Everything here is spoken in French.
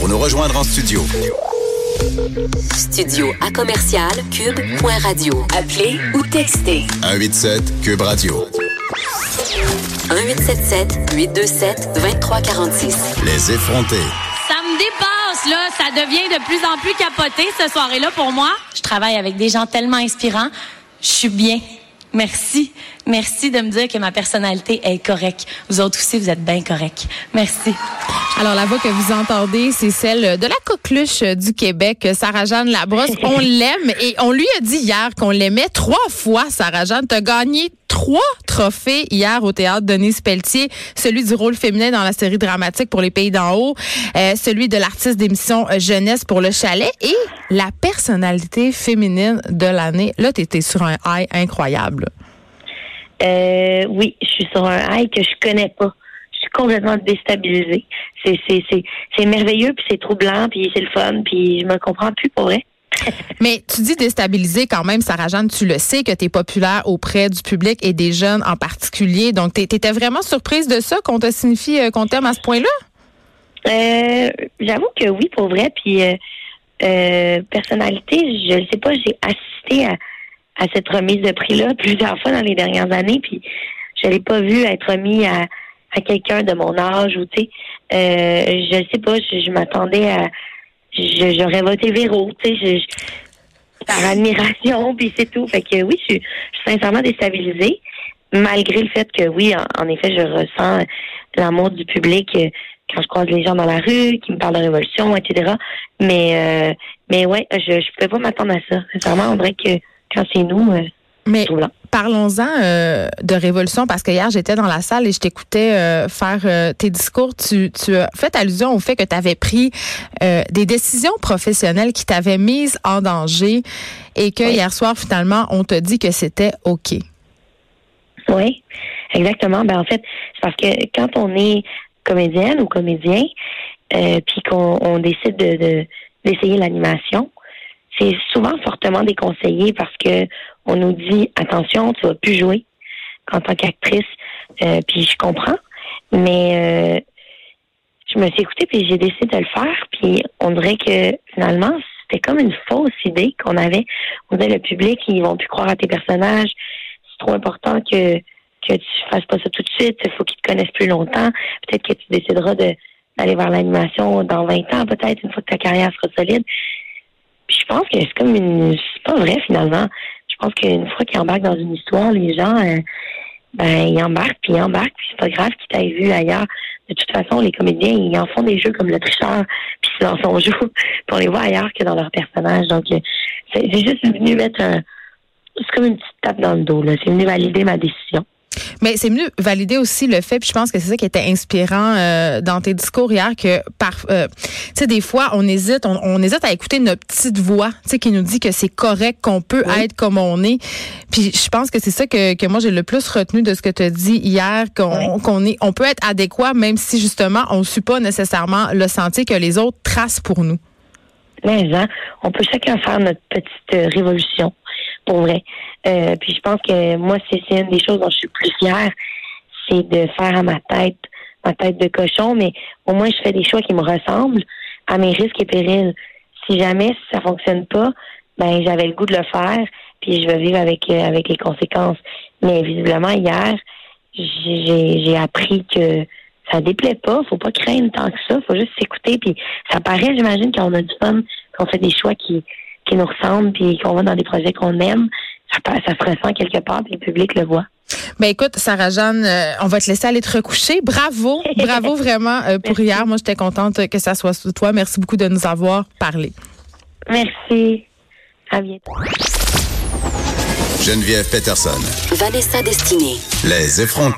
pour nous rejoindre en studio. Studio à commercial cube.radio. Appelez ou textez 187 Cube Radio. 1877 827 2346. Les effrontés. Ça me dépasse, là. Ça devient de plus en plus capoté, cette soirée-là, pour moi. Je travaille avec des gens tellement inspirants. Je suis bien. Merci. Merci de me dire que ma personnalité est correcte. Vous autres aussi, vous êtes bien corrects. Merci. Alors, la voix que vous entendez, c'est celle de la coqueluche du Québec, Sarah-Jeanne Labrosse. On l'aime et on lui a dit hier qu'on l'aimait trois fois, Sarah-Jeanne. T'as gagné trois trophées hier au théâtre Denise Pelletier, celui du rôle féminin dans la série dramatique pour les pays d'en haut, euh, celui de l'artiste d'émission jeunesse pour le chalet et la personnalité féminine de l'année. Là, tu sur un high incroyable. Euh, oui, je suis sur un high que je connais pas. Je suis complètement déstabilisée. C'est merveilleux puis c'est troublant puis c'est le fun puis je me comprends plus pour vrai. Mais tu dis déstabilisé quand même, Sarah Jeanne, tu le sais que tu es populaire auprès du public et des jeunes en particulier. Donc, tu étais vraiment surprise de ça qu'on te signifie euh, qu'on t'aime à ce point-là? Euh, J'avoue que oui, pour vrai. Puis, euh, euh, personnalité, je ne sais pas, j'ai assisté à, cette remise de prix-là plusieurs fois dans les dernières années. Puis, je l'ai pas vu être remis à, à quelqu'un de mon âge ou, tu sais, euh, je sais pas, je m'attendais à j'aurais voté Véro, tu sais, je, par admiration, puis c'est tout. Fait que oui, je, suis sincèrement déstabilisée, malgré le fait que oui, en, effet, je ressens l'amour du public euh, quand je croise les gens dans la rue, qui me parlent de révolution, etc. Mais euh, mais ouais, je ne pouvais pas m'attendre à ça. Sincèrement, on dirait que quand c'est nous, euh, mais parlons-en euh, de révolution parce que hier j'étais dans la salle et je t'écoutais euh, faire euh, tes discours. Tu, tu as fait allusion au fait que tu avais pris des décisions professionnelles qui t'avaient mise en danger et que hier soir finalement on te dit que c'était ok. Oui, exactement. Ben en fait, c'est parce que quand on est comédienne ou comédien, puis qu'on décide de d'essayer l'animation, c'est souvent fortement déconseillé parce que on nous dit attention, tu vas plus jouer en tant qu'actrice. Euh, puis je comprends, mais euh, je me suis écoutée puis j'ai décidé de le faire. Puis on dirait que finalement c'était comme une fausse idée qu'on avait. On disait le public ils vont plus croire à tes personnages. C'est trop important que que tu fasses pas ça tout de suite. Il faut qu'ils te connaissent plus longtemps. Peut-être que tu décideras de d'aller vers l'animation dans 20 ans, peut-être, une fois que ta carrière sera solide. Puis je pense que c'est comme une. C'est pas vrai finalement. Je pense qu'une fois qu'ils embarquent dans une histoire, les gens, euh, ben, ils embarquent, puis ils embarquent, puis c'est pas grave qu'ils t'aient vu ailleurs. De toute façon, les comédiens, ils en font des jeux comme le tricheur, puis dans son jeu, puis on les voit ailleurs que dans leur personnage. Donc, euh, c'est juste venu mettre un. C'est comme une petite tape dans le dos, là. C'est venu valider ma décision. Mais c'est mieux valider aussi le fait, puis je pense que c'est ça qui était inspirant euh, dans tes discours hier, que par, euh, tu sais, des fois on hésite, on, hésite à écouter notre petite voix, tu sais, qui nous dit que c'est correct, qu'on peut être comme on est. Puis je pense que c'est ça que, que moi j'ai le plus retenu de ce que tu as dit hier, qu'on est, on peut être adéquat même si justement on ne suit pas nécessairement le sentier que les autres tracent pour nous. Mais hein, on peut chacun faire notre petite euh, révolution pour vrai. Euh, puis je pense que moi, c'est une des choses dont je suis plus fière, c'est de faire à ma tête, ma tête de cochon, mais au moins je fais des choix qui me ressemblent à mes risques et périls. Si jamais ça fonctionne pas, ben j'avais le goût de le faire, puis je vais vivre avec euh, avec les conséquences. Mais visiblement hier, j'ai appris que ça déplaît pas, faut pas craindre tant que ça, faut juste s'écouter, puis ça paraît, j'imagine, qu'on a du fun, qu'on fait des choix qui qui nous ressemblent, puis qu'on va dans des projets qu'on aime, ça, ça se ressent quelque part, puis le public le voit. Ben écoute, Sarah Jeanne, euh, on va te laisser aller te recoucher. Bravo, bravo vraiment euh, pour hier. Moi, j'étais contente que ça soit sous toi. Merci beaucoup de nous avoir parlé. Merci. À bientôt. Geneviève Peterson. Vanessa Destinée. Les effrontés.